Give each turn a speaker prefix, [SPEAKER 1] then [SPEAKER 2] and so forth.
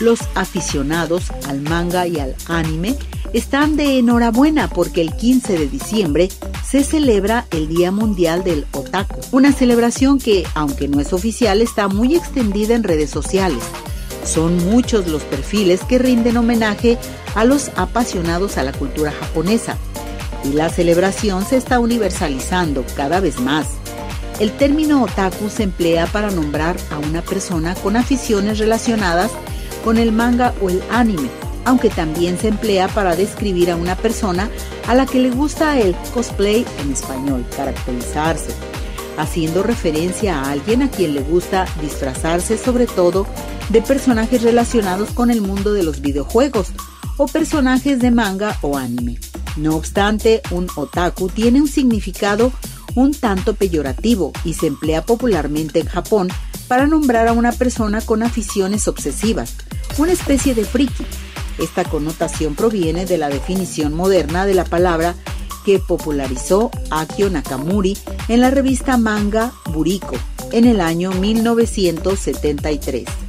[SPEAKER 1] Los aficionados al manga y al anime están de enhorabuena porque el 15 de diciembre se celebra el Día Mundial del Otaku, una celebración que, aunque no es oficial, está muy extendida en redes sociales. Son muchos los perfiles que rinden homenaje a los apasionados a la cultura japonesa y la celebración se está universalizando cada vez más. El término otaku se emplea para nombrar a una persona con aficiones relacionadas con el manga o el anime, aunque también se emplea para describir a una persona a la que le gusta el cosplay en español, caracterizarse, haciendo referencia a alguien a quien le gusta disfrazarse sobre todo de personajes relacionados con el mundo de los videojuegos o personajes de manga o anime. No obstante, un otaku tiene un significado un tanto peyorativo y se emplea popularmente en Japón para nombrar a una persona con aficiones obsesivas, una especie de friki, esta connotación proviene de la definición moderna de la palabra que popularizó Akio Nakamuri en la revista Manga Buriko en el año 1973.